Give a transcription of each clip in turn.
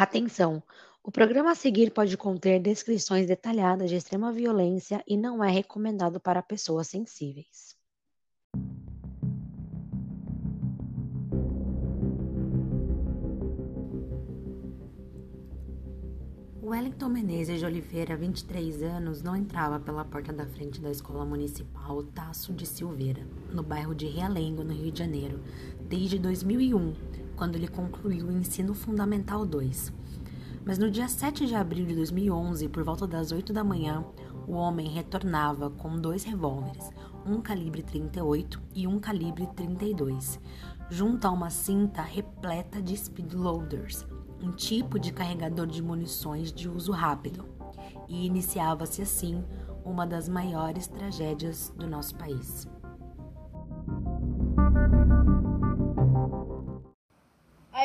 Atenção! O programa a seguir pode conter descrições detalhadas de extrema violência e não é recomendado para pessoas sensíveis. Wellington Menezes de Oliveira, 23 anos, não entrava pela porta da frente da Escola Municipal Tasso de Silveira, no bairro de Realengo, no Rio de Janeiro, desde 2001, quando ele concluiu o ensino fundamental 2. Mas no dia 7 de abril de 2011, por volta das 8 da manhã, o homem retornava com dois revólveres, um calibre 38 e um calibre 32, junto a uma cinta repleta de speedloaders, um tipo de carregador de munições de uso rápido. E iniciava-se assim uma das maiores tragédias do nosso país.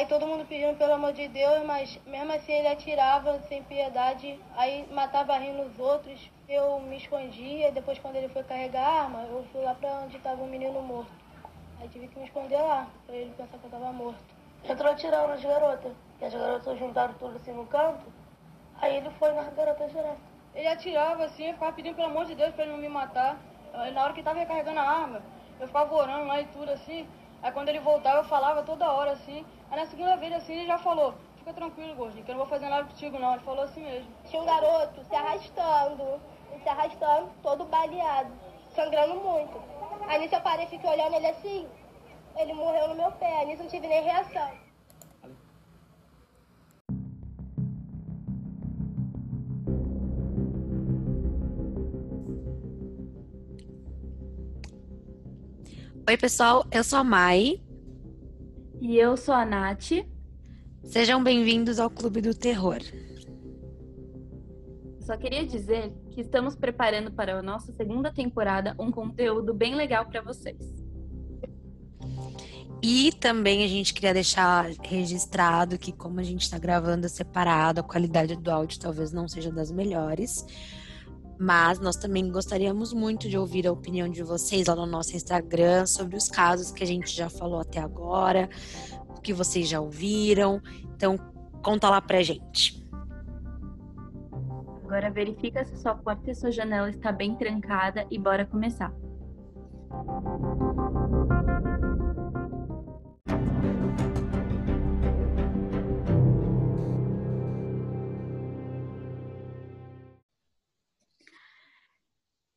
Aí todo mundo pedindo pelo amor de Deus, mas mesmo assim ele atirava sem piedade, aí matava rindo os outros. Eu me escondia, depois quando ele foi carregar a arma, eu fui lá pra onde tava o menino morto. Aí tive que me esconder lá, pra ele pensar que eu tava morto. Entrou atirando nas garotas, que as garotas juntaram tudo assim no canto, aí ele foi nas garotas direto. Ele atirava assim, ficava pedindo pelo amor de Deus pra ele não me matar. Na hora que tava recarregando a arma, eu ficava orando lá e tudo assim. Aí quando ele voltava, eu falava toda hora assim. Aí na segunda vez assim, ele já falou: Fica tranquilo, gordinho, que eu não vou fazer nada contigo, não. Ele falou assim mesmo. Tinha um garoto se arrastando, se arrastando, todo baleado, sangrando muito. Aí nisso eu parei fiquei olhando ele assim. Ele morreu no meu pé, nisso não tive nem reação. Oi, pessoal, eu sou a Mai. E eu sou a Nath. Sejam bem-vindos ao Clube do Terror. Só queria dizer que estamos preparando para a nossa segunda temporada um conteúdo bem legal para vocês. E também a gente queria deixar registrado que, como a gente está gravando separado, a qualidade do áudio talvez não seja das melhores. Mas nós também gostaríamos muito de ouvir a opinião de vocês lá no nosso Instagram sobre os casos que a gente já falou até agora, o que vocês já ouviram. Então, conta lá pra gente. Agora verifica se sua porta e sua janela está bem trancada e bora começar.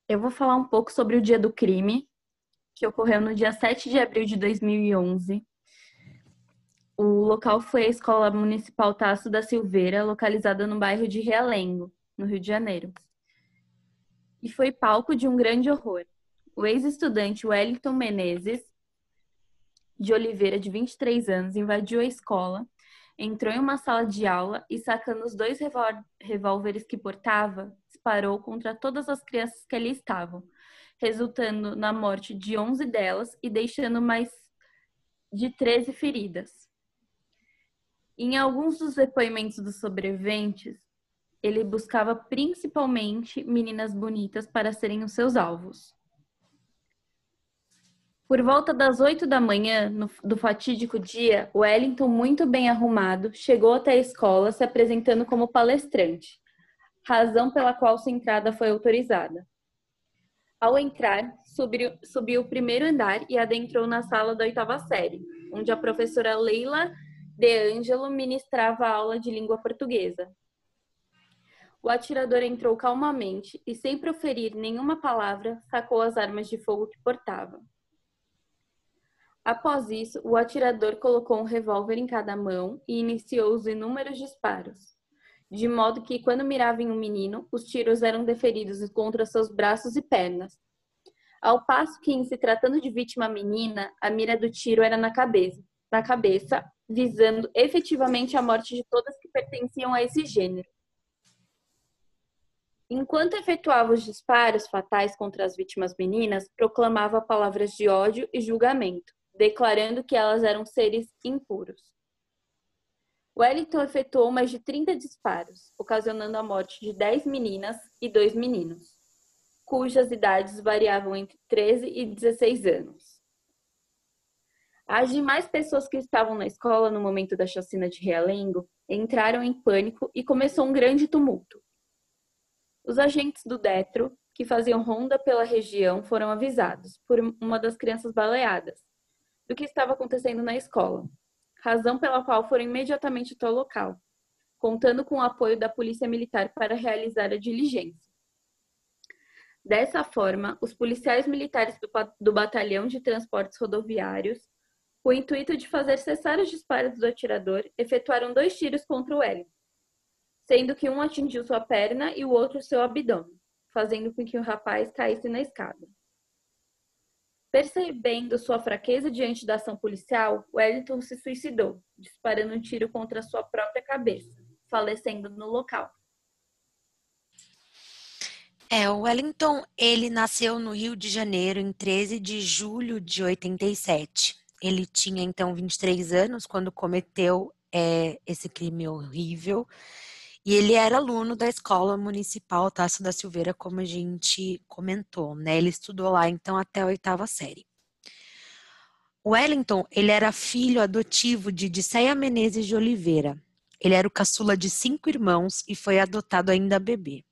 Eu vou falar um pouco sobre o dia do crime, que ocorreu no dia 7 de abril de 2011. O local foi a Escola Municipal Tasso da Silveira, localizada no bairro de Realengo, no Rio de Janeiro. E foi palco de um grande horror. O ex-estudante Wellington Menezes, de Oliveira, de 23 anos, invadiu a escola, entrou em uma sala de aula e, sacando os dois revólveres que portava, disparou contra todas as crianças que ali estavam, resultando na morte de 11 delas e deixando mais de 13 feridas. Em alguns dos depoimentos dos sobreviventes, ele buscava principalmente meninas bonitas para serem os seus alvos. Por volta das oito da manhã no, do fatídico dia, Wellington, muito bem arrumado, chegou até a escola se apresentando como palestrante razão pela qual sua entrada foi autorizada. Ao entrar, subiu, subiu o primeiro andar e adentrou na sala da oitava série, onde a professora Leila De Angelo ministrava aula de língua portuguesa. O atirador entrou calmamente e, sem proferir nenhuma palavra, sacou as armas de fogo que portava. Após isso, o atirador colocou um revólver em cada mão e iniciou os inúmeros disparos de modo que, quando mirava em um menino, os tiros eram deferidos contra seus braços e pernas. Ao passo que, em se tratando de vítima menina, a mira do tiro era na cabeça, na cabeça, visando efetivamente a morte de todas que pertenciam a esse gênero. Enquanto efetuava os disparos fatais contra as vítimas meninas, proclamava palavras de ódio e julgamento, declarando que elas eram seres impuros. Wellington efetuou mais de 30 disparos, ocasionando a morte de 10 meninas e 2 meninos, cujas idades variavam entre 13 e 16 anos. As demais pessoas que estavam na escola no momento da chacina de Realengo entraram em pânico e começou um grande tumulto. Os agentes do Detro, que faziam ronda pela região, foram avisados por uma das crianças baleadas do que estava acontecendo na escola, razão pela qual foram imediatamente até o local, contando com o apoio da Polícia Militar para realizar a diligência. Dessa forma, os policiais militares do, Batalhão de Transportes Rodoviários, com o intuito de fazer cessar os disparos do atirador, efetuaram dois tiros contra o Wellington, sendo que um atingiu sua perna e o outro seu abdômen, fazendo com que o rapaz caísse na escada. Percebendo sua fraqueza diante da ação policial, Wellington se suicidou, disparando um tiro contra sua própria cabeça, falecendo no local. É, o Wellington, ele nasceu no Rio de Janeiro em 13 de julho de 87. Ele tinha então 23 anos quando cometeu é, esse crime horrível. E ele era aluno da Escola Municipal Tasso da Silveira, como a gente comentou, né? Ele estudou lá então até a oitava série. Wellington, ele era filho adotivo de Disseia Menezes de Oliveira. Ele era o caçula de cinco irmãos e foi adotado ainda bebê.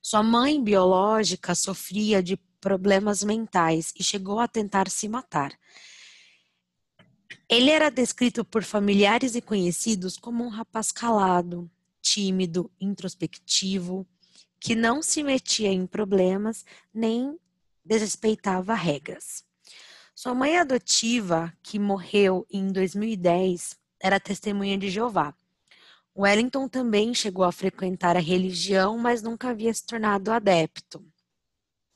Sua mãe biológica sofria de problemas mentais e chegou a tentar se matar. Ele era descrito por familiares e conhecidos como um rapaz calado, tímido, introspectivo, que não se metia em problemas nem desrespeitava regras. Sua mãe adotiva, que morreu em 2010, era testemunha de Jeová Wellington também chegou a frequentar a religião, mas nunca havia se tornado adepto.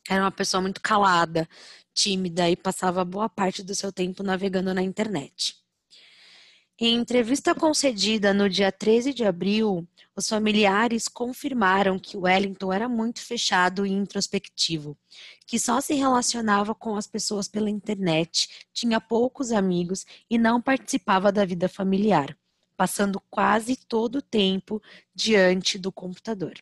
Era uma pessoa muito calada, tímida e passava boa parte do seu tempo navegando na internet. Em entrevista concedida no dia 13 de abril, os familiares confirmaram que Wellington era muito fechado e introspectivo, que só se relacionava com as pessoas pela internet, tinha poucos amigos e não participava da vida familiar passando quase todo o tempo diante do computador.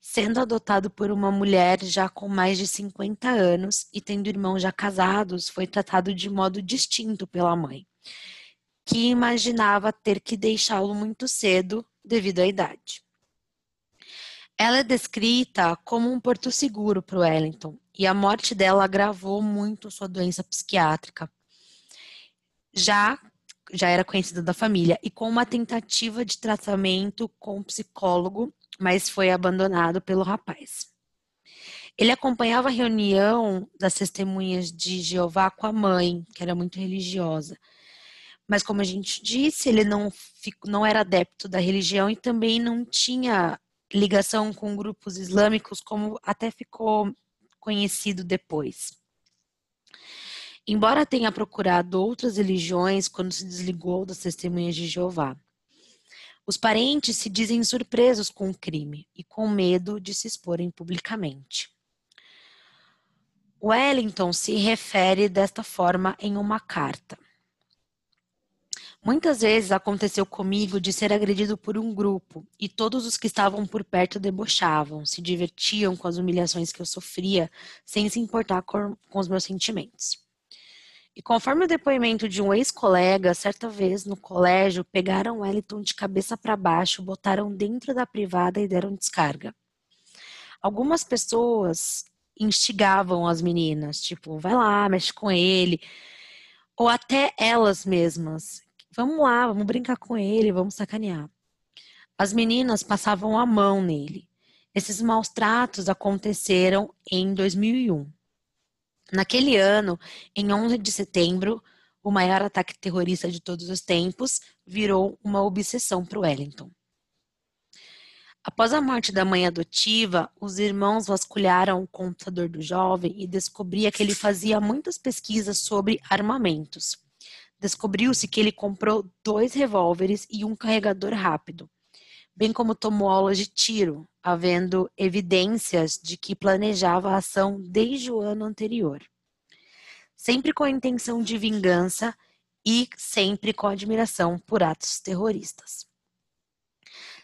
Sendo adotado por uma mulher já com mais de 50 anos e tendo irmãos já casados, foi tratado de modo distinto pela mãe, que imaginava ter que deixá-lo muito cedo devido à idade. Ela é descrita como um porto seguro para Wellington, e a morte dela agravou muito sua doença psiquiátrica. Já já era conhecida da família, e com uma tentativa de tratamento com um psicólogo, mas foi abandonado pelo rapaz. Ele acompanhava a reunião das testemunhas de Jeová com a mãe, que era muito religiosa. Mas, como a gente disse, ele não, não era adepto da religião e também não tinha ligação com grupos islâmicos, como até ficou conhecido depois. Embora tenha procurado outras religiões quando se desligou das testemunhas de Jeová, os parentes se dizem surpresos com o crime e com medo de se exporem publicamente. Wellington se refere desta forma em uma carta. Muitas vezes aconteceu comigo de ser agredido por um grupo e todos os que estavam por perto debochavam, se divertiam com as humilhações que eu sofria, sem se importar com, com os meus sentimentos. E conforme o depoimento de um ex-colega, certa vez no colégio, pegaram Wellington de cabeça para baixo, botaram dentro da privada e deram descarga. Algumas pessoas instigavam as meninas, tipo, vai lá, mexe com ele. Ou até elas mesmas. Vamos lá, vamos brincar com ele, vamos sacanear. As meninas passavam a mão nele. Esses maus tratos aconteceram em 2001. Naquele ano, em 11 de setembro, o maior ataque terrorista de todos os tempos virou uma obsessão para Wellington. Após a morte da mãe adotiva, os irmãos vasculharam o computador do jovem e descobria que ele fazia muitas pesquisas sobre armamentos. Descobriu-se que ele comprou dois revólveres e um carregador rápido, bem como tomou aulas de tiro, havendo evidências de que planejava a ação desde o ano anterior. Sempre com a intenção de vingança e sempre com admiração por atos terroristas.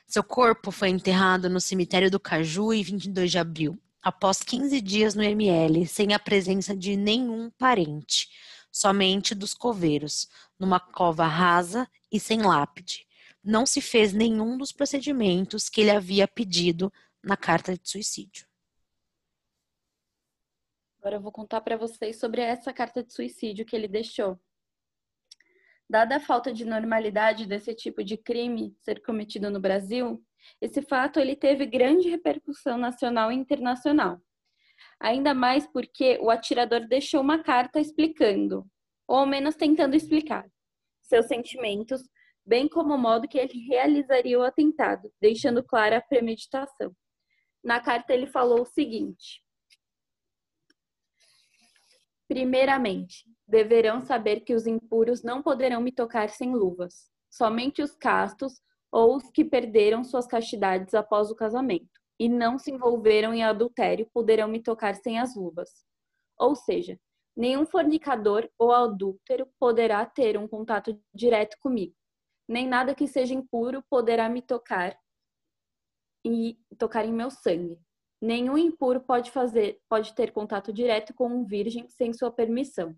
Seu corpo foi enterrado no cemitério do Caju em 22 de abril, após 15 dias no ML, sem a presença de nenhum parente, somente dos coveiros, numa cova rasa e sem lápide, não se fez nenhum dos procedimentos que ele havia pedido na carta de suicídio. Agora eu vou contar para vocês sobre essa carta de suicídio que ele deixou. Dada a falta de normalidade desse tipo de crime ser cometido no Brasil, esse fato ele teve grande repercussão nacional e internacional. Ainda mais porque o atirador deixou uma carta explicando, ou ao menos tentando explicar, seus sentimentos, bem como o modo que ele realizaria o atentado, deixando clara a premeditação. Na carta ele falou o seguinte: Primeiramente, deverão saber que os impuros não poderão me tocar sem luvas. Somente os castos ou os que perderam suas castidades após o casamento e não se envolveram em adultério poderão me tocar sem as luvas. Ou seja, nenhum fornicador ou adúltero poderá ter um contato direto comigo. Nem nada que seja impuro poderá me tocar e tocar em meu sangue. Nenhum impuro pode fazer, pode ter contato direto com um virgem sem sua permissão.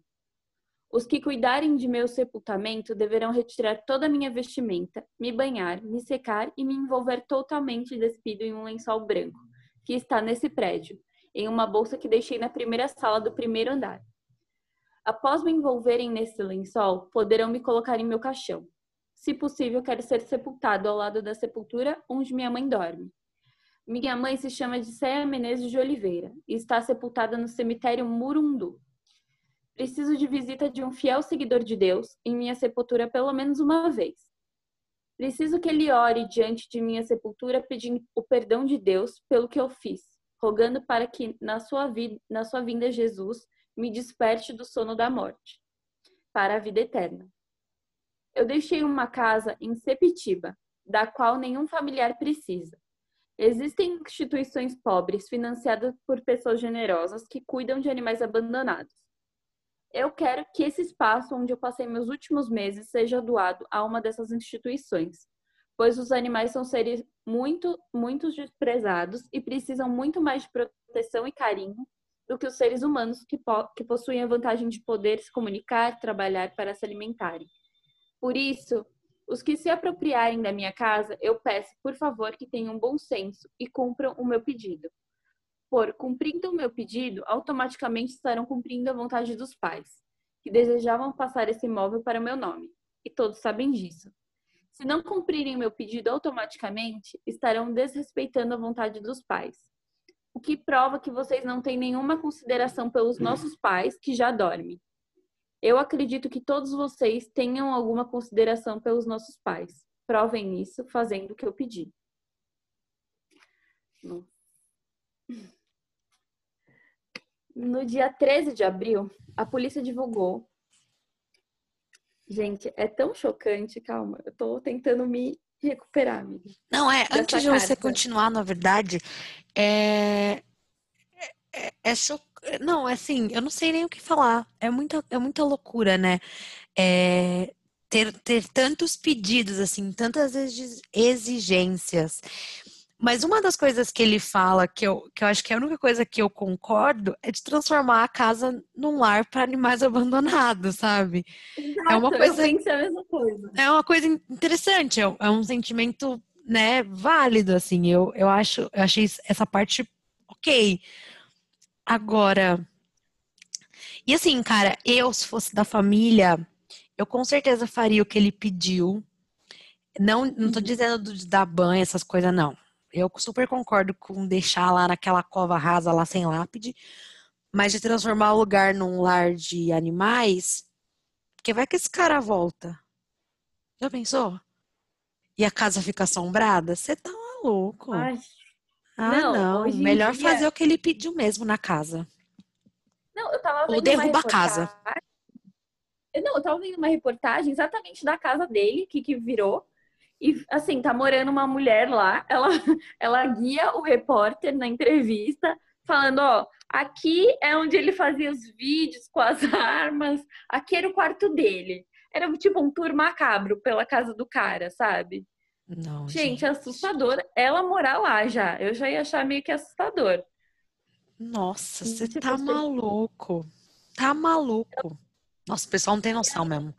Os que cuidarem de meu sepultamento deverão retirar toda a minha vestimenta, me banhar, me secar e me envolver totalmente despido em um lençol branco, que está nesse prédio, em uma bolsa que deixei na primeira sala do primeiro andar. Após me envolverem nesse lençol, poderão me colocar em meu caixão. Se possível, quero ser sepultado ao lado da sepultura onde minha mãe dorme. Minha mãe se chama de Céia Menezes de Oliveira e está sepultada no cemitério Murundu. Preciso de visita de um fiel seguidor de Deus em minha sepultura pelo menos uma vez. Preciso que ele ore diante de minha sepultura pedindo o perdão de Deus pelo que eu fiz, rogando para que na sua vida, na sua vinda Jesus me desperte do sono da morte, para a vida eterna. Eu deixei uma casa em Sepitiba, da qual nenhum familiar precisa. Existem instituições pobres financiadas por pessoas generosas que cuidam de animais abandonados. Eu quero que esse espaço onde eu passei meus últimos meses seja doado a uma dessas instituições, pois os animais são seres muito, muito desprezados e precisam muito mais de proteção e carinho do que os seres humanos que, po que possuem a vantagem de poder se comunicar, trabalhar para se alimentarem. Por isso, os que se apropriarem da minha casa, eu peço, por favor, que tenham bom senso e cumpram o meu pedido. Por cumprindo o meu pedido, automaticamente estarão cumprindo a vontade dos pais, que desejavam passar esse imóvel para o meu nome, e todos sabem disso. Se não cumprirem meu pedido automaticamente, estarão desrespeitando a vontade dos pais, o que prova que vocês não têm nenhuma consideração pelos nossos pais que já dormem. Eu acredito que todos vocês tenham alguma consideração pelos nossos pais. Provem isso fazendo o que eu pedi. No dia 13 de abril, a polícia divulgou. Gente, é tão chocante, calma, eu tô tentando me recuperar, amiga. Não, é, antes de você continuar, na verdade, é, é, é chocante não, assim, eu não sei nem o que falar. É muita, é muita loucura, né? É, ter, ter tantos pedidos, assim, tantas exigências. Mas uma das coisas que ele fala, que eu, que eu acho que é a única coisa que eu concordo, é de transformar a casa num lar para animais abandonados, sabe? Exato, é uma coisa. Eu a mesma coisa. É uma coisa interessante, é, é um sentimento, né, válido, assim. Eu, eu acho, eu achei essa parte ok. Agora, e assim, cara, eu, se fosse da família, eu com certeza faria o que ele pediu. Não, não tô uhum. dizendo de dar banho, essas coisas, não. Eu super concordo com deixar lá naquela cova rasa, lá sem lápide, mas de transformar o lugar num lar de animais, porque vai que esse cara volta. Já pensou? E a casa fica assombrada? Você tá maluco. Ai, ah, não. não. Melhor dia... fazer o que ele pediu mesmo na casa. Não, eu tava vendo Ou derruba a casa. Não, eu tava vendo uma reportagem exatamente da casa dele, que, que virou. E, assim, tá morando uma mulher lá. Ela, ela guia o repórter na entrevista, falando: ó, aqui é onde ele fazia os vídeos com as armas. Aqui era o quarto dele. Era tipo um tour macabro pela casa do cara, sabe? Não, gente, gente, assustador ela morar lá já. Eu já ia achar meio que assustador. Nossa, você tipo, tá maluco. Tá maluco. Nossa, o pessoal não tem noção mesmo.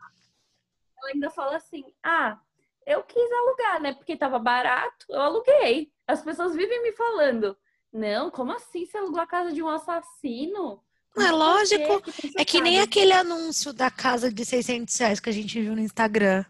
Ela ainda fala assim: ah, eu quis alugar, né? Porque tava barato, eu aluguei. As pessoas vivem me falando: não, como assim você alugou a casa de um assassino? Não é lógico. Que é que nem aquele anúncio da casa de 600 reais que a gente viu no Instagram.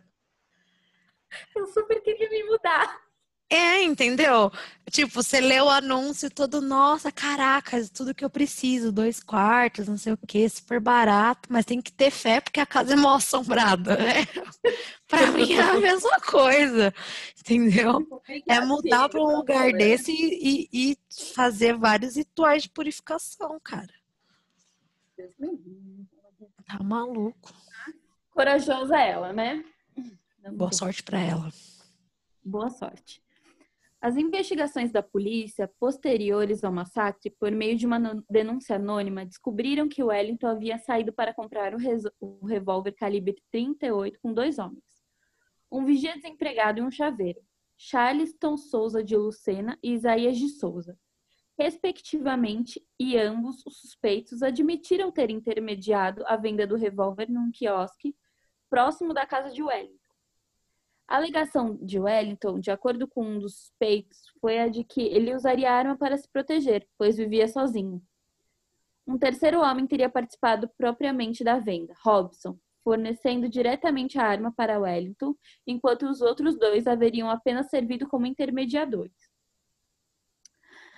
Eu super queria me mudar. É, entendeu? Tipo, você lê o anúncio todo, nossa, caracas, tudo que eu preciso, dois quartos, não sei o que, super barato, mas tem que ter fé porque a casa é mal assombrada, né? pra mim é a mesma coisa, entendeu? É mudar para um lugar desse e, e, fazer vários rituais de purificação, cara. Tá maluco. Corajosa ela, né? Boa sorte para ela. Boa sorte. As investigações da polícia posteriores ao massacre, por meio de uma denúncia anônima, descobriram que Wellington havia saído para comprar o, revólver calibre 38 com dois homens. Um vigia desempregado e um chaveiro, Charleston Souza de Lucena e Isaías de Souza, respectivamente, e ambos os suspeitos admitiram ter intermediado a venda do revólver num quiosque próximo da casa de Wellington. A alegação de Wellington, de acordo com um dos suspeitos, foi a de que ele usaria a arma para se proteger, pois vivia sozinho. Um terceiro homem teria participado propriamente da venda, Robson, fornecendo diretamente a arma para Wellington, enquanto os outros dois haveriam apenas servido como intermediadores.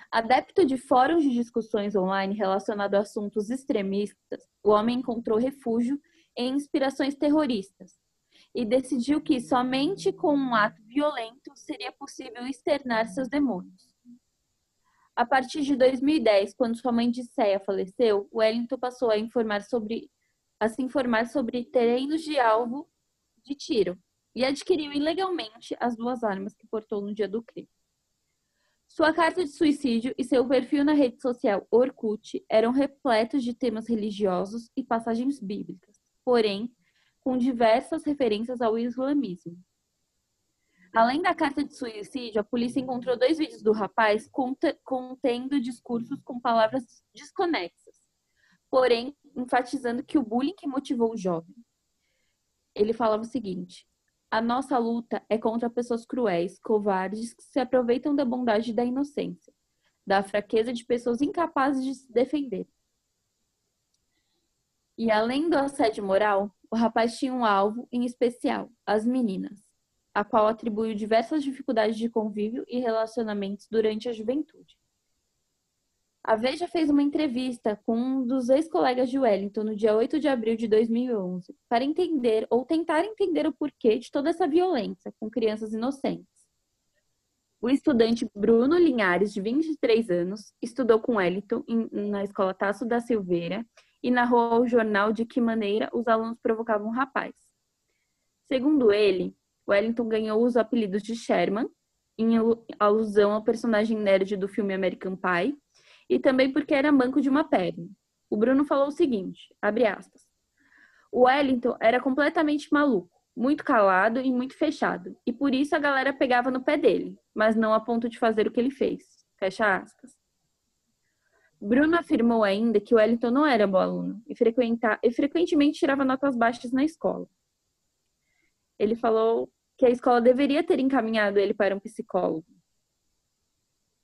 Adepto de fóruns de discussões online relacionados a assuntos extremistas, o homem encontrou refúgio em inspirações terroristas, e decidiu que somente com um ato violento seria possível externar seus demônios. A partir de 2010, quando sua mãe Disseia faleceu, Wellington passou a informar sobre a se informar sobre terrenos de alvo de tiro e adquiriu ilegalmente as duas armas que portou no dia do crime. Sua carta de suicídio e seu perfil na rede social Orkut eram repletos de temas religiosos e passagens bíblicas. Porém, com diversas referências ao islamismo. Além da carta de suicídio, a polícia encontrou dois vídeos do rapaz contendo discursos com palavras desconexas, porém enfatizando que o bullying que motivou o jovem. Ele falava o seguinte: a nossa luta é contra pessoas cruéis, covardes, que se aproveitam da bondade e da inocência, da fraqueza de pessoas incapazes de se defender. E além do assédio moral, o rapaz tinha um alvo em especial, as meninas, a qual atribuiu diversas dificuldades de convívio e relacionamentos durante a juventude. A Veja fez uma entrevista com um dos ex-colegas de Wellington no dia 8 de abril de 2011 para entender ou tentar entender o porquê de toda essa violência com crianças inocentes. O estudante Bruno Linhares, de 23 anos, estudou com Wellington na escola Tasso da Silveira e narrou ao jornal de que maneira os alunos provocavam o rapaz. Segundo ele, Wellington ganhou os apelidos de Sherman, em alusão ao personagem nerd do filme American Pie, e também porque era manco de uma perna. O Bruno falou o seguinte, abre aspas, o Wellington era completamente maluco, muito calado e muito fechado, e por isso a galera pegava no pé dele, mas não a ponto de fazer o que ele fez. Fecha aspas. Bruno afirmou ainda que Wellington não era bom aluno e, e frequentemente tirava notas baixas na escola. Ele falou que a escola deveria ter encaminhado ele para um psicólogo.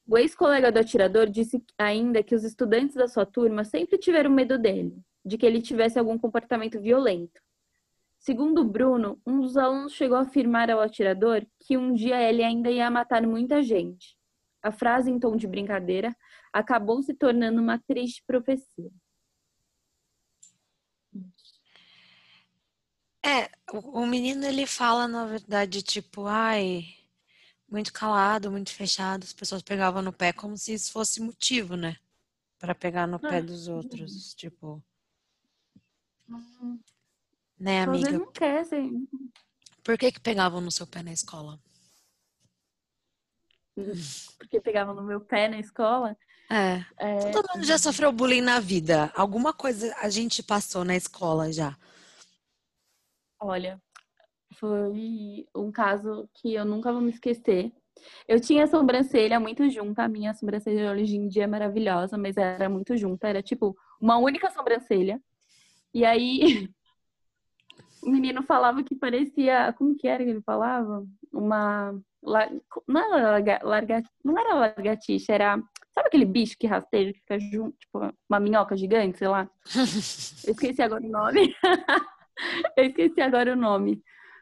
O ex-colega do atirador disse ainda que os estudantes da sua turma sempre tiveram medo dele, de que ele tivesse algum comportamento violento. Segundo Bruno, um dos alunos chegou a afirmar ao atirador que um dia ele ainda ia matar muita gente. A frase, em tom de brincadeira, acabou se tornando uma triste profecia. É, o menino ele fala, na verdade, tipo, ai, muito calado, muito fechado, as pessoas pegavam no pé como se isso fosse motivo, né? Para pegar no pé ah, dos outros, tipo. Hum. Né, amiga? Não quer, sim. Por que que pegavam no seu pé na escola? Porque pegavam no meu pé na escola. É. é. Todo mundo já sofreu bullying na vida. Alguma coisa a gente passou na escola já. Olha, foi um caso que eu nunca vou me esquecer. Eu tinha a sobrancelha muito junta, a minha sobrancelha hoje em dia é maravilhosa, mas era muito junta, era tipo uma única sobrancelha. E aí O menino falava que parecia. Como que era que ele falava? Uma. Não era, larga, larga, não era largatixa, era. Sabe aquele bicho que rasteja, que fica junto, tipo, uma minhoca gigante, sei lá? Eu esqueci agora o nome. Eu esqueci agora o nome.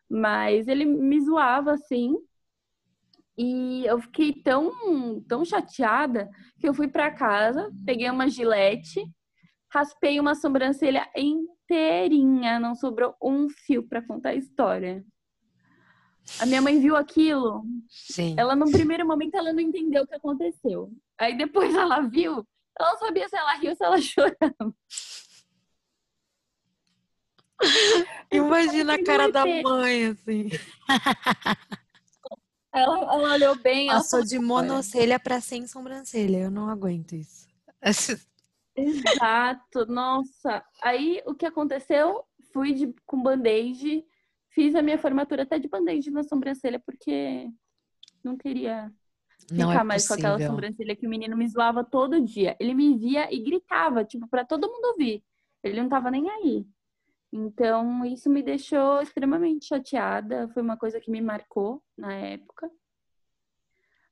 Mas ele me zoava assim. E eu fiquei tão, tão chateada que eu fui para casa, peguei uma gilete, raspei uma sobrancelha inteirinha, não sobrou um fio para contar a história. A minha mãe viu aquilo. Sim. Ela, no primeiro momento, ela não entendeu o que aconteceu. Aí depois ela viu, ela não sabia se ela riu ou se ela chorava. Imagina a cara da mãe, assim. Ela, ela olhou bem. Passou de monocelha para sem sobrancelha. Eu não aguento isso. Exato, nossa. Aí o que aconteceu? Fui de, com band-aid, fiz a minha formatura até de band-aid na sobrancelha, porque não queria não ficar é mais com aquela possível. sobrancelha que o menino me zoava todo dia. Ele me via e gritava, tipo, para todo mundo ouvir. Ele não tava nem aí. Então, isso me deixou extremamente chateada. Foi uma coisa que me marcou na época.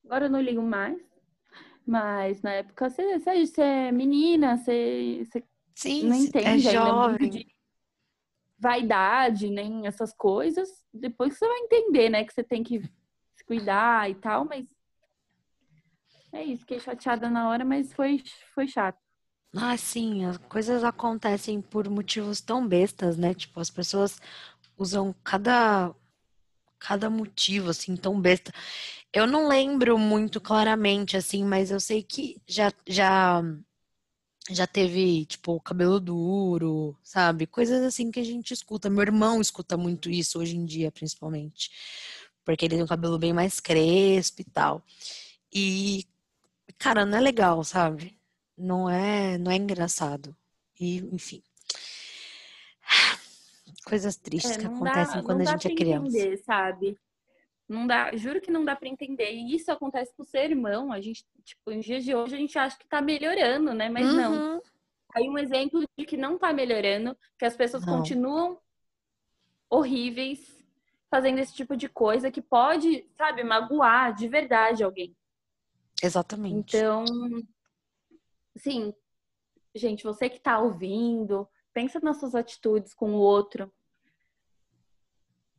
Agora eu não ligo mais. Mas na época você, você, você é menina, você, você Sim, não é entende muito jovem. de vaidade, nem essas coisas. Depois você vai entender, né, que você tem que se cuidar e tal, mas é isso, fiquei chateada na hora, mas foi, foi chato. Ah, sim, as coisas acontecem por motivos tão bestas, né? Tipo, as pessoas usam cada, cada motivo, assim, tão besta. Eu não lembro muito claramente, assim, mas eu sei que já, já, já teve, tipo, cabelo duro, sabe? Coisas assim que a gente escuta. Meu irmão escuta muito isso hoje em dia, principalmente. Porque ele tem um cabelo bem mais crespo e tal. E, cara, não é legal, sabe? Não é, não é engraçado. E, enfim. Coisas tristes que É, dá, acontecem quando não a dá gente é criança. entender, sabe? Não dá, juro que não dá pra entender. E isso acontece com o seu irmão. A gente, tipo, em dias de hoje a gente acha que tá melhorando, né? Mas não. Uhum. Aí um exemplo de que não tá melhorando, que as pessoas Não. continuam horríveis, fazendo esse tipo de coisa que pode, sabe, magoar de verdade alguém. Exatamente. Então, assim, gente, você que tá ouvindo, pensa nas suas atitudes com o outro.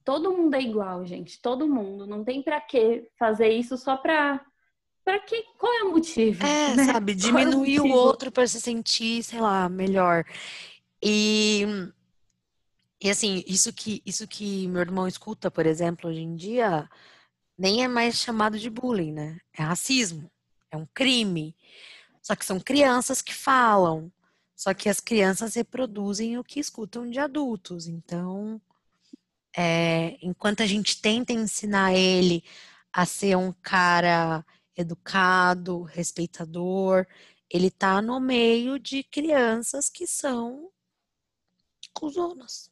Todo mundo é igual, gente. Todo mundo. Não tem pra que fazer isso só pra. Pra que? Qual é o motivo? É, né? sabe, Qual é o diminuir o outro para se sentir, sei lá, melhor. E, e assim, isso que, isso que meu irmão escuta, por exemplo, hoje em dia, nem é mais chamado de bullying, né? É racismo, é um crime. Só que são crianças que falam. Só que as crianças reproduzem o que escutam de adultos. Então, é, enquanto a gente tenta ensinar ele a ser um cara educado, respeitador, ele tá no meio de crianças que são cuzonas.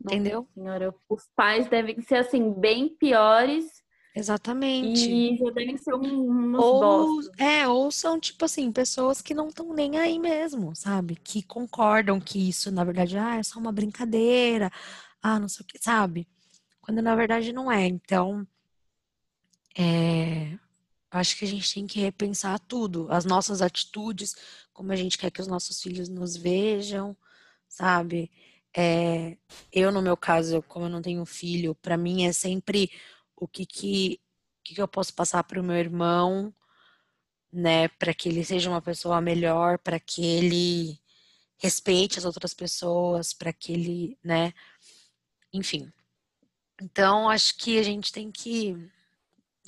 Nossa Entendeu? Senhora, os pais devem ser assim, bem piores Exatamente. e já devem ser um- Ou, é, ou são, tipo assim, pessoas que não estão nem aí mesmo, sabe? Que concordam que isso, na verdade, ah, é só uma brincadeira, ah, não sei o que, sabe? Quando na verdade não é. Então, é, acho que a gente tem que repensar tudo, as nossas atitudes, como a gente quer que os nossos filhos nos vejam, sabe? É, eu, no meu caso, como eu não tenho filho, para mim é sempre o que que, o que que eu posso passar para o meu irmão, né, para que ele seja uma pessoa melhor, para que ele respeite as outras pessoas, para que ele, né, enfim. Então, acho que a gente tem que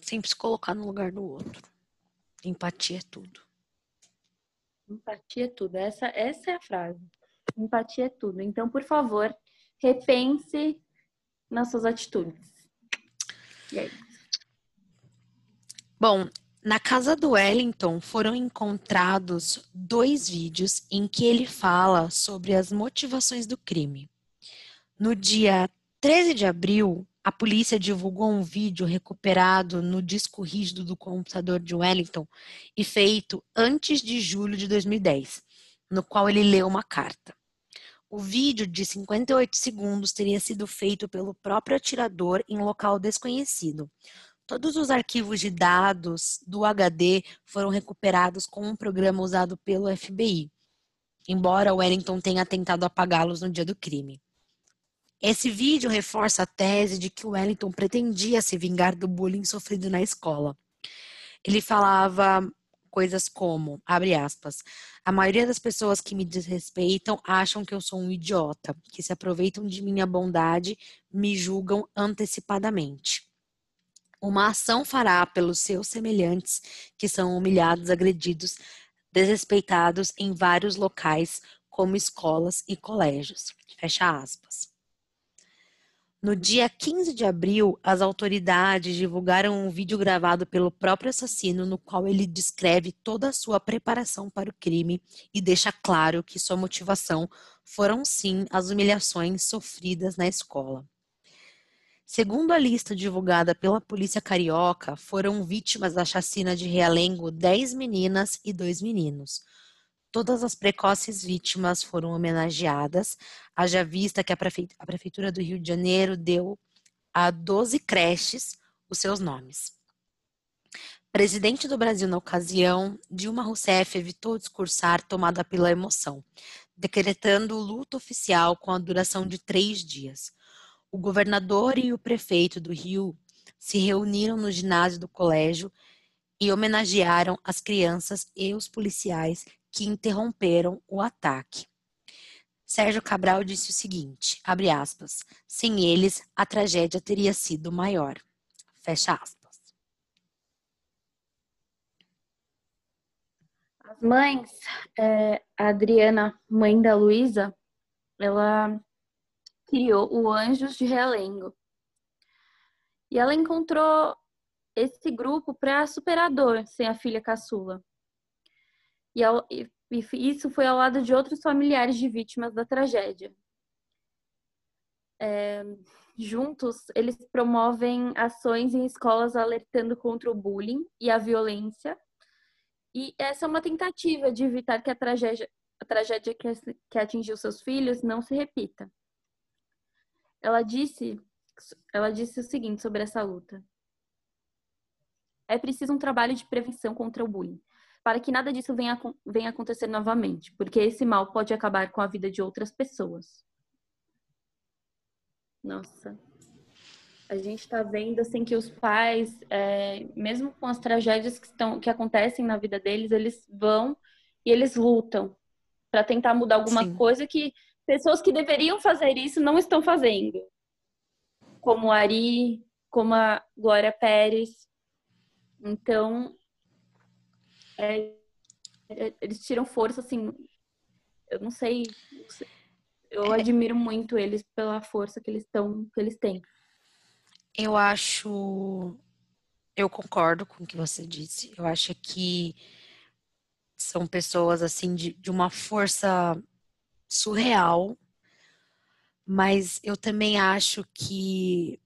sempre se colocar no lugar do outro. Empatia é tudo. Empatia é tudo. Essa, essa é a frase. Empatia é tudo. Então, por favor, repense nas suas atitudes. E aí? Bom, na casa do Wellington foram encontrados dois vídeos em que ele fala sobre as motivações do crime. No dia 13 de abril, a polícia divulgou um vídeo recuperado no disco rígido do computador de Wellington e feito antes de julho de 2010, no qual ele leu uma carta. O vídeo de 58 segundos teria sido feito pelo próprio atirador em local desconhecido. Todos os arquivos de dados do HD foram recuperados com um programa usado pelo FBI, embora Wellington tenha tentado apagá-los no dia do crime. Esse vídeo reforça a tese de que Wellington pretendia se vingar do bullying sofrido na escola. Ele falava coisas como, abre aspas, a maioria das pessoas que me desrespeitam acham que eu sou um idiota, que se aproveitam de minha bondade, me julgam antecipadamente. Uma ação fará pelos seus semelhantes que são humilhados, agredidos, desrespeitados em vários locais, como escolas e colégios. Fecha aspas. No dia 15 de abril, as autoridades divulgaram um vídeo gravado pelo próprio assassino, no qual ele descreve toda a sua preparação para o crime e deixa claro que sua motivação foram sim as humilhações sofridas na escola. Segundo a lista divulgada pela polícia carioca, foram vítimas da chacina de Realengo 10 meninas e 2 meninos. Todas as precoces vítimas foram homenageadas, haja vista que a, Prefeitura do Rio de Janeiro deu a 12 creches os seus nomes. Presidente do Brasil na ocasião, Dilma Rousseff evitou discursar tomada pela emoção, decretando o luto oficial com a duração de três dias. O governador e o prefeito do Rio se reuniram no ginásio do colégio e homenagearam as crianças e os policiais que interromperam o ataque. Sérgio Cabral disse o seguinte, abre aspas, sem eles a tragédia teria sido maior. Fecha aspas. As mães, é, a Adriana, mãe da Luísa, ela criou o Anjos de Realengo. E ela encontrou esse grupo para superador sem a filha caçula. E, ao, e, isso foi ao lado de outros familiares de vítimas da tragédia. É, juntos, eles promovem ações em escolas alertando contra o bullying e a violência. E essa é uma tentativa de evitar que a tragédia, a tragédia que, que atingiu seus filhos não se repita. Ela disse, ela disse o seguinte sobre essa luta. É preciso um trabalho de prevenção contra o bullying, para que nada disso venha, venha acontecer novamente, porque esse mal pode acabar com a vida de outras pessoas. Nossa. A gente está vendo assim que os pais, é, mesmo com as tragédias que, estão, que acontecem na vida deles, eles vão e eles lutam para tentar mudar alguma Sim. coisa que pessoas que deveriam fazer isso não estão fazendo. Como a Ari, como a Glória Pérez. Então, é, é, eles tiram força, assim, eu não sei, eu é. admiro muito eles pela força que eles estão, que eles têm. Eu acho, eu concordo com o que você disse. Eu acho que são pessoas assim de, de uma força surreal, mas eu também acho que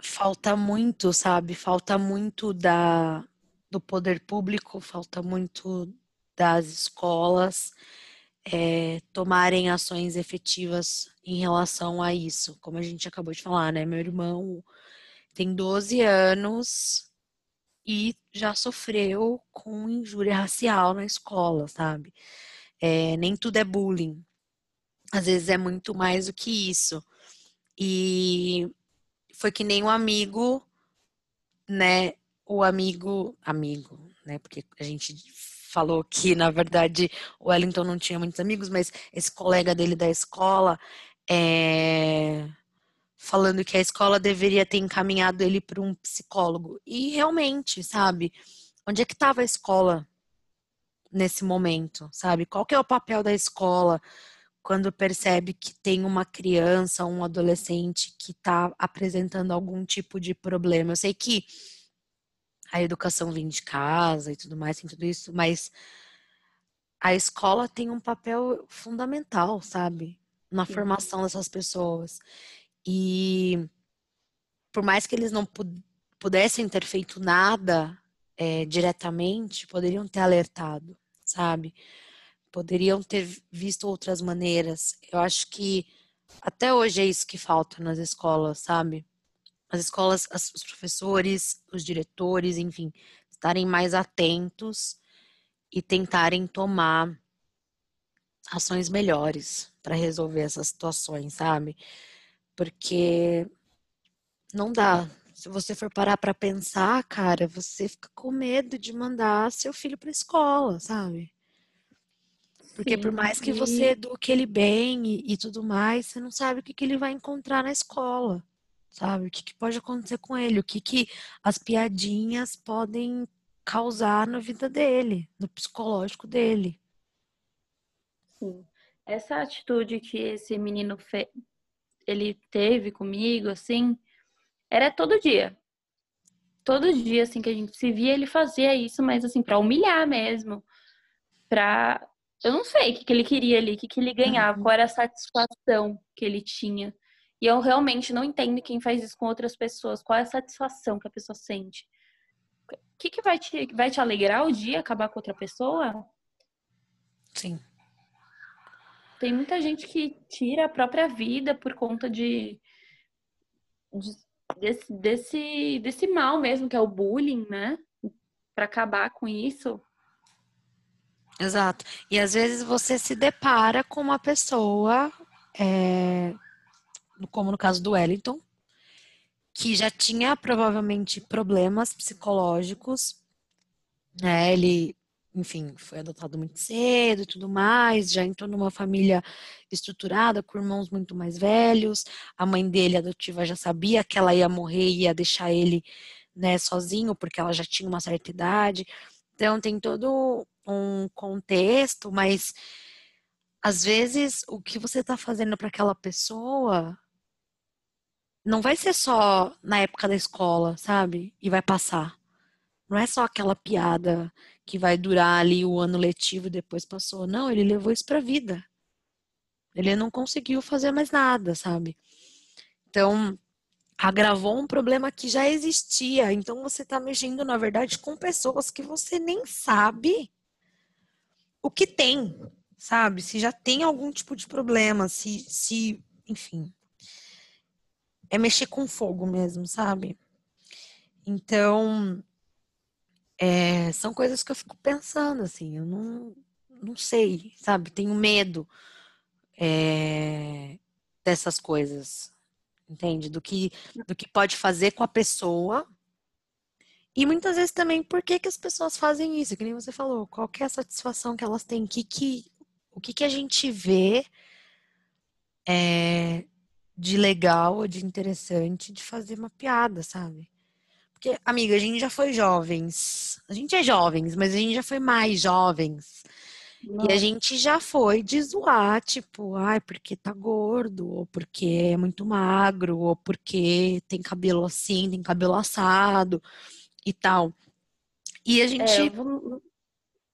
falta muito, sabe? Falta muito da, do poder público, falta muito das escolas é, tomarem ações efetivas em relação a isso. Como a gente acabou de falar, né? Meu irmão tem 12 anos e já sofreu com injúria racial na escola, sabe? É, nem tudo é bullying. Às vezes é muito mais do que isso. E foi que nem um amigo, né? O amigo, amigo, né? Porque a gente falou que, na verdade, o Wellington não tinha muitos amigos, mas esse colega dele da escola é, falando que a escola deveria ter encaminhado ele para um psicólogo. E realmente, sabe? Onde é que estava a escola nesse momento, sabe? Qual que é o papel da escola quando percebe que tem uma criança, um adolescente que está apresentando algum tipo de problema? Eu sei que a educação vem de casa e tudo mais, tem tudo isso, mas a escola tem um papel fundamental, sabe? Na formação dessas pessoas. E por mais que eles não pudessem ter feito nada é, diretamente, poderiam ter alertado, sabe? Poderiam ter visto outras maneiras. Eu acho que até hoje é isso que falta nas escolas, sabe? As escolas, os professores, os diretores, enfim, estarem mais atentos e tentarem tomar ações melhores para resolver essas situações, sabe? Porque não dá. Se você for parar para pensar, cara, você fica com medo de mandar seu filho para escola, sabe? Porque Sim, por mais que você eduque ele bem e, e, tudo mais, você não sabe o que, que ele vai encontrar na escola, sabe? O que, que pode acontecer com ele, o que, que as piadinhas podem causar na vida dele, no psicológico dele. Sim. Essa atitude que esse menino fe... ele teve comigo, assim, era todo dia. Todo dia, assim, que a gente se via, ele fazia isso, mas assim, para humilhar mesmo. Pra. Eu não sei o que, que ele queria ali, o que, que ele ganhava, qual era a satisfação que ele tinha. E eu realmente não entendo quem faz isso com outras pessoas. Qual é a satisfação que a pessoa sente? O que, que vai, te, vai te alegrar o dia acabar com outra pessoa? Sim. Tem muita gente que tira a própria vida por conta de, de desse, desse, desse mal mesmo, que é o bullying, né? Para acabar com isso. Exato. E às vezes você se depara com uma pessoa, é, como no caso do Wellington, que já tinha provavelmente problemas psicológicos, né? Ele enfim, foi adotado muito cedo e tudo mais, já entrou numa família estruturada, com irmãos muito mais velhos. A mãe dele, adotiva, já sabia que ela ia morrer e ia deixar ele né, sozinho, porque ela já tinha uma certa idade. Então, tem todo um contexto, mas às vezes o que você está fazendo para aquela pessoa não vai ser só na época da escola, sabe? E vai passar. Não é só aquela piada que vai durar ali o ano letivo e depois passou. Não, ele levou isso para a vida. Ele não conseguiu fazer mais nada, sabe? Então, agravou um problema que já existia. Então, você está mexendo, na verdade, com pessoas que você nem sabe o que tem, sabe? Se já tem algum tipo de problema, se, se enfim. É mexer com fogo mesmo, sabe? Então, é, são coisas que eu fico pensando, assim, eu não, não sei, sabe? Tenho medo é, dessas coisas, entende? Do que, do que pode fazer com a pessoa. E muitas vezes também, por que, que as pessoas fazem isso? Que nem você falou, qual é a satisfação que elas têm? Que, que, o que, que a gente vê é, de legal ou de interessante de fazer uma piada, sabe? Porque, amiga, a gente já foi jovens. A gente é jovens, mas a gente já foi mais jovens. Nossa. E a gente já foi de zoar, tipo, ai, porque tá gordo, ou porque é muito magro, ou porque tem cabelo assim, tem cabelo assado e tal. E a é, gente é, vou...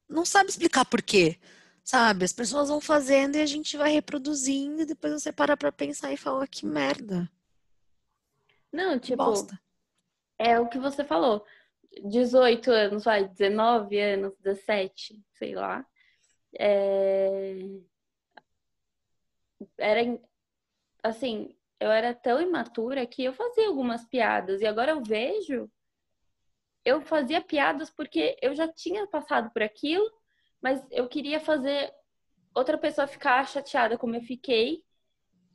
não sabe explicar por quê, sabe? As pessoas vão fazendo e a gente vai reproduzindo, e depois você para pra pensar e fala, que merda. Não, tipo, Bosta é o que você falou. 18 anos, vai, 19 anos, 17, sei lá. É... Era assim, eu era tão imatura que eu fazia algumas piadas e agora eu vejo eu fazia piadas porque eu já tinha passado por aquilo, mas eu queria fazer outra pessoa ficar chateada como eu fiquei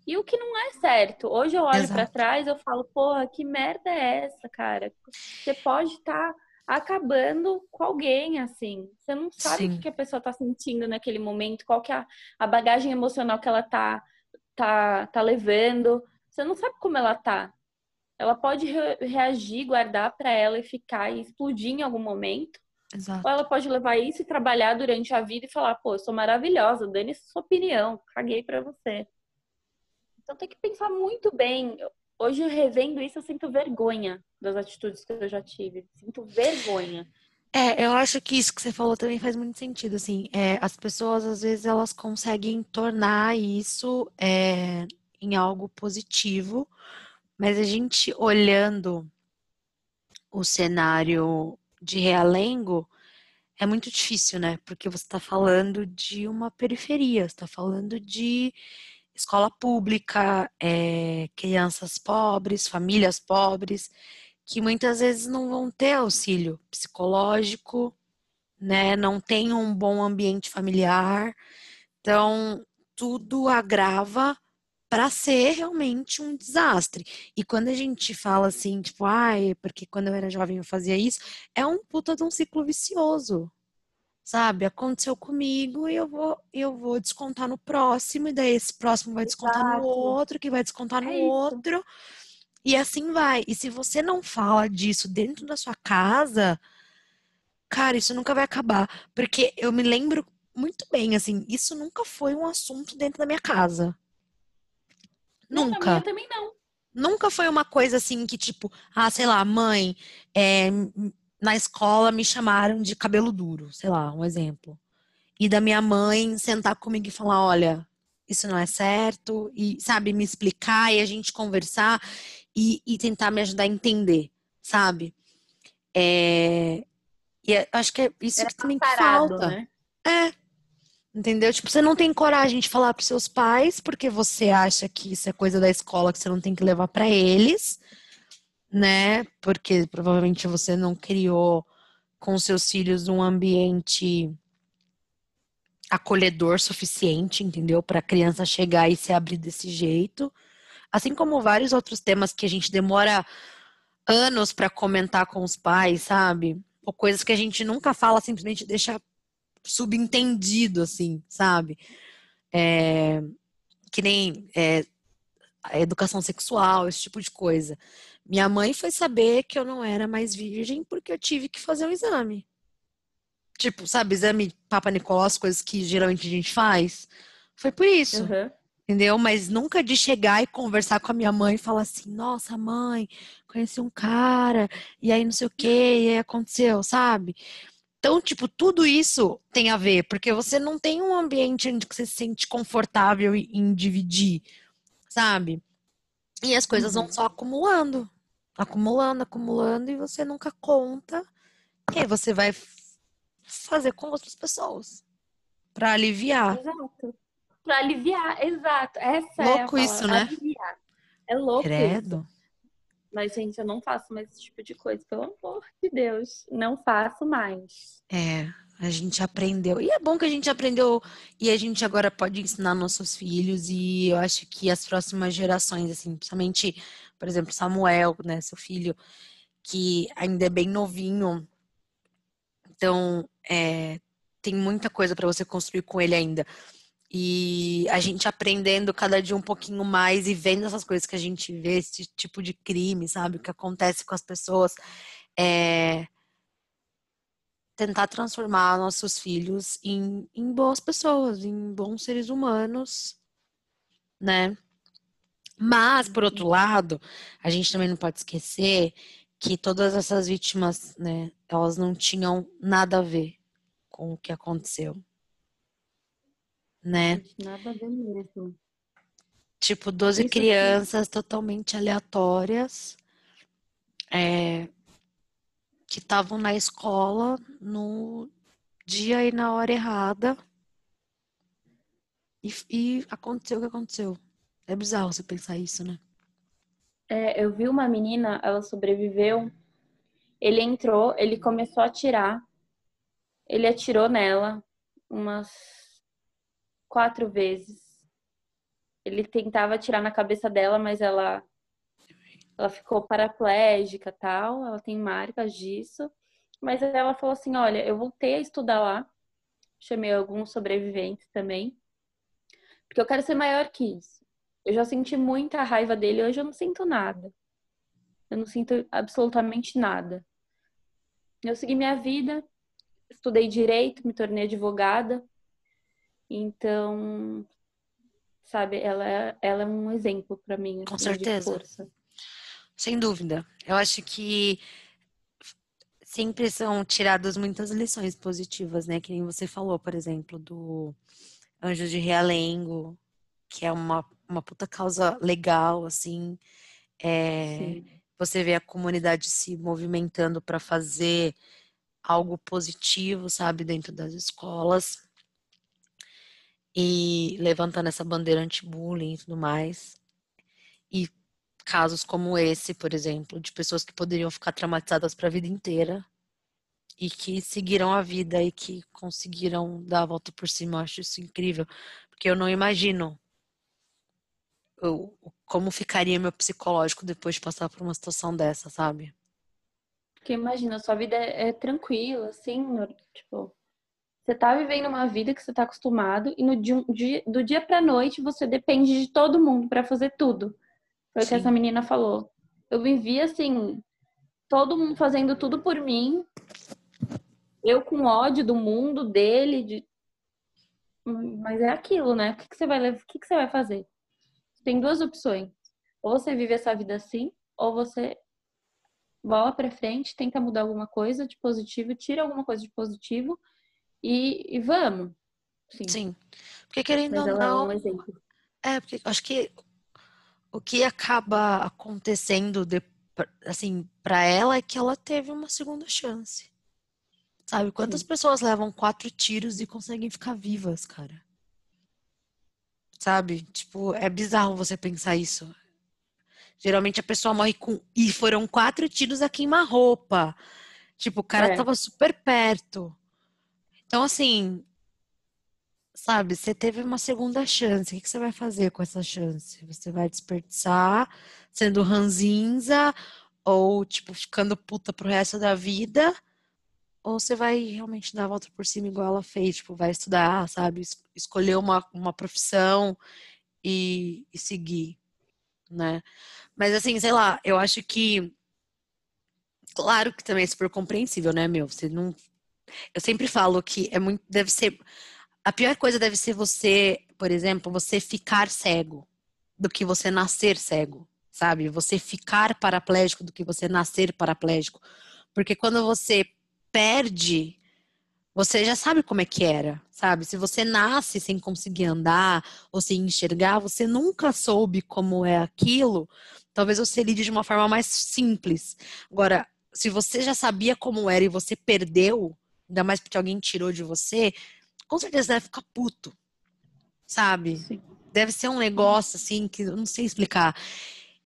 e o que não é certo. Hoje eu olho para trás eu falo, porra, que merda é essa, cara? Você pode estar tá acabando com alguém, assim. Você não sabe Sim. o que a pessoa está sentindo naquele momento, qual que é a, bagagem emocional que ela tá, tá, tá levando. Você não sabe como ela tá. Ela pode re reagir, guardar para ela e ficar e explodir em algum momento. Exato. Ou ela pode levar isso e trabalhar durante a vida e falar, pô, eu sou maravilhosa, dane sua opinião, caguei para você. Então tem que pensar muito bem. Hoje, revendo isso, eu sinto vergonha das atitudes que eu já tive. Sinto vergonha. É, eu acho que isso que você falou também faz muito sentido, assim, é, as pessoas, às vezes, elas conseguem tornar isso é, em algo positivo, mas a gente olhando o cenário de Realengo, é muito difícil, né? Porque você está falando de uma periferia, está falando de escola pública, é, crianças pobres, famílias pobres, que muitas vezes não vão ter auxílio psicológico, né? Não tem um bom ambiente familiar. Então, tudo agrava para ser realmente um desastre. E quando a gente fala assim, tipo, ai, porque quando eu era jovem eu fazia isso, é um puta de um ciclo vicioso. Sabe? Aconteceu comigo e eu vou, eu vou descontar no próximo, e daí esse próximo vai descontar Exato. no outro, que vai descontar no é outro. E assim vai. E se você não fala disso dentro da sua casa, cara, isso nunca vai acabar. Porque eu me lembro muito bem, assim, isso nunca foi um assunto dentro da minha casa. Não, nunca. Na também não. Nunca foi uma coisa assim que, tipo, ah, sei lá, mãe, é, na escola me chamaram de cabelo duro, sei lá, um exemplo. E da minha mãe sentar comigo e falar, olha, isso não é certo, e, sabe, me explicar e a gente conversar e, e tentar me ajudar a entender, sabe? É, e é, acho que é isso Era que também parado, falta. Né? É, Entendeu? Tipo, você não tem coragem de falar para seus pais porque você acha que isso é coisa da escola que você não tem que levar para eles, né? Porque provavelmente você não criou com seus filhos um ambiente acolhedor suficiente, entendeu? Para a criança chegar e se abrir desse jeito. Assim como vários outros temas que a gente demora anos para comentar com os pais, sabe? Ou coisas que a gente nunca fala, simplesmente deixa subentendido, assim, sabe? É, que nem é, educação sexual, esse tipo de coisa. Minha mãe foi saber que eu não era mais virgem porque eu tive que fazer um exame. Tipo, sabe, exame Papa Nicolau, as coisas que geralmente a gente faz. Foi por isso. Uhum. Entendeu? Mas nunca de chegar e conversar com a minha mãe e falar assim: nossa, mãe, conheci um cara, e aí não sei o que, e aí aconteceu, sabe? Então, tipo, tudo isso tem a ver, porque você não tem um ambiente onde você se sente confortável em dividir, sabe? E as coisas uhum. vão só acumulando, acumulando, acumulando, e você nunca conta. E aí você vai fazer com outras pessoas para aliviar. Exato. Para aliviar, exato. Essa louco é isso, né? Aliviar. É louco Credo. Isso. Mas, gente, eu não faço mais esse tipo de coisa, pelo amor de Deus. Não faço mais. É, a gente aprendeu. E é bom que a gente aprendeu e a gente agora pode ensinar nossos filhos. E eu acho que as próximas gerações, assim, principalmente, por exemplo, Samuel, né, seu filho, que ainda é bem novinho. Então, é, tem muita coisa para você construir com ele ainda. E a gente aprendendo cada dia um pouquinho mais e vendo essas coisas que a gente vê, esse tipo de crime, sabe? O que acontece com as pessoas. É... Tentar transformar nossos filhos em, em boas pessoas, em bons seres humanos, né? Mas, por outro lado, a gente também não pode esquecer que todas essas vítimas, né, elas não tinham nada a ver com o que aconteceu né? Nada a ver mesmo. Tipo, 12 Isso crianças aqui. totalmente aleatórias é, que estavam na escola no dia e na hora errada. E, e aconteceu o que aconteceu. É bizarro você pensar isso, né? É, eu vi uma menina, ela sobreviveu. Ele entrou, ele começou a atirar. Ele atirou nela umas quatro vezes. Ele tentava atirar na cabeça dela, mas ela ela ficou paraplégica, tal, ela tem marcas disso. Mas ela falou assim: "Olha, eu voltei a estudar lá. Chamei alguns sobreviventes também, porque eu quero ser maior que isso. Eu já senti muita raiva dele, hoje eu não sinto nada. Eu não sinto absolutamente nada. Eu segui minha vida, estudei direito, me tornei advogada, então, sabe, ela, é, ela é um exemplo para mim. Com assim, certeza. Sem dúvida. Eu acho que sempre são tiradas muitas lições positivas, né? Que nem você falou, por exemplo, do Anjo de Realengo, que é uma, uma puta causa legal, assim. É, você vê a comunidade se movimentando para fazer algo positivo, sabe, dentro das escolas e levantando essa bandeira anti-bullying e tudo mais. E casos como esse, por exemplo, de pessoas que poderiam ficar traumatizadas para a vida inteira e que seguiram a vida e que conseguiram dar a volta por cima. Eu acho isso incrível, porque eu não imagino eu, como ficaria meu psicológico depois de passar por uma situação dessa, sabe? Porque imagina, sua vida é, é tranquila, assim, tipo, você tá vivendo uma vida que você tá acostumado e no dia, do dia pra noite você depende de todo mundo para fazer tudo. Foi o que essa menina falou. Eu vivi assim, todo mundo fazendo tudo por mim. Eu com ódio do mundo, dele, de... mas é aquilo, né? O que, que você vai o que, que você vai fazer? Tem duas opções. Ou você vive essa vida assim, ou você bola para frente, tenta mudar alguma coisa de positivo, tira alguma coisa de positivo e, e vamos. Sim. Sim. Porque querendo Mas ou não. É, um é, porque acho que o que acaba acontecendo de, assim para ela é que ela teve uma segunda chance. Sabe? Quantas Sim. pessoas levam quatro tiros e conseguem ficar vivas, cara? Sabe? Tipo, é bizarro você pensar isso. Geralmente a pessoa morre com. E foram quatro tiros a queima-roupa. Tipo, o cara é. tava super perto. Então, assim, sabe, você teve uma segunda chance. O que você vai fazer com essa chance? Você vai desperdiçar sendo ranzinza ou, tipo, ficando puta pro resto da vida? Ou você vai realmente dar a volta por cima igual ela fez? Tipo, vai estudar, sabe? Escolher uma, uma profissão e, e seguir, né? Mas, assim, sei lá, eu acho que Claro que também é super compreensível, né, meu? Você não eu sempre falo que é muito, deve ser a pior coisa deve ser você, por exemplo, você ficar cego do que você nascer cego, sabe? Você ficar paraplégico do que você nascer paraplégico. Porque quando você perde, você já sabe como é que era, sabe? Se você nasce sem conseguir andar ou sem enxergar, você nunca soube como é aquilo. Talvez você lide de uma forma mais simples. Agora, se você já sabia como era e você perdeu, ainda mais porque alguém tirou de você, com certeza deve ficar puto, sabe? Sim. Deve ser um negócio assim que eu não sei explicar.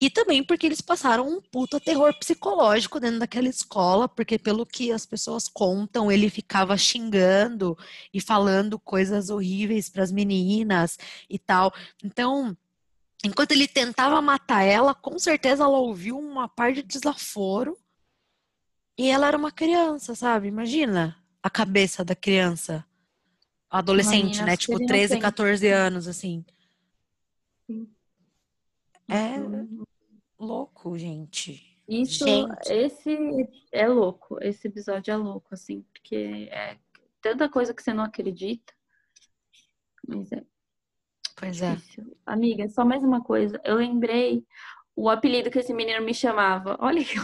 E também porque eles passaram um puta terror psicológico dentro daquela escola, porque pelo que as pessoas contam, ele ficava xingando e falando coisas horríveis para as meninas e tal. Então, enquanto ele tentava matar ela, com certeza ela ouviu uma parte de desaforo. E ela era uma criança, sabe? Imagina a cabeça da criança. Adolescente, né? Tipo, 13, 14 anos, assim. Sim. É uhum. louco, gente. Isso, gente. esse é louco. Esse episódio é louco, assim, porque é tanta coisa que você não acredita. Mas é. Pois é. Amiga, só mais uma coisa. Eu lembrei o apelido que esse menino me chamava. Olha que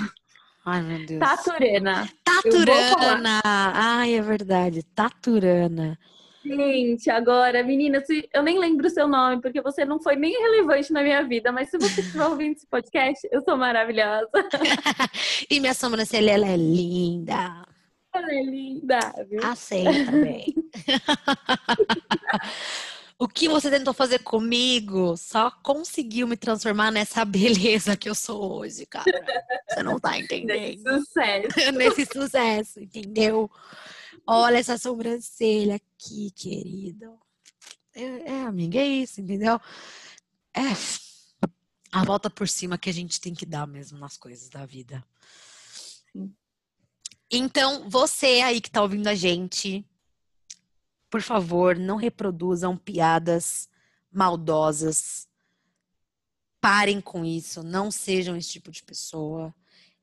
Ai, meu Deus. Taturana. Taturana. Ai, é verdade. Taturana. Gente, agora, menina, eu nem lembro o seu nome, porque você não foi nem relevante na minha vida, mas se você estiver ouvindo esse podcast, eu sou maravilhosa. e minha sobrancelha, ela é linda. Ela é linda, viu? Aceita bem. O que você tentou fazer comigo só conseguiu me transformar nessa beleza que eu sou hoje, cara. Você não tá entendendo. Nesse sucesso. Nesse sucesso, entendeu? Olha essa sobrancelha aqui, querido. É, é, amiga, é isso, entendeu? É a volta por cima que a gente tem que dar mesmo nas coisas da vida. Então, você aí que tá ouvindo a gente, por favor, não reproduzam piadas maldosas. Parem com isso, não sejam esse tipo de pessoa.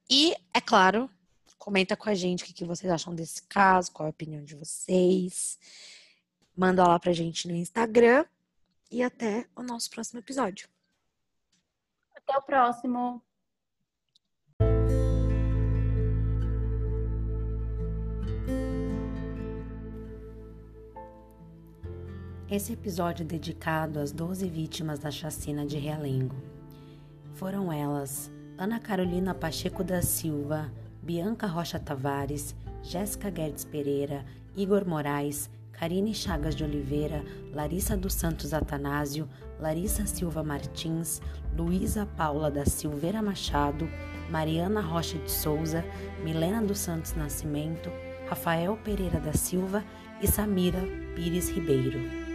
E, é claro, comenta com a gente o que vocês acham desse caso, qual a opinião de vocês. Manda lá pra gente no Instagram. E até o nosso próximo episódio. Até o próximo. Esse episódio é dedicado às 12 vítimas da chacina de Realengo. Foram elas Ana Carolina Pacheco da Silva, Bianca Rocha Tavares, Jéssica Guedes Pereira, Igor Moraes, Karine Chagas de Oliveira, Larissa dos Santos Atanásio, Larissa Silva Martins, Luísa Paula da Silveira Machado, Mariana Rocha de Souza, Milena dos Santos Nascimento, Rafael Pereira da Silva e Samira Pires Ribeiro.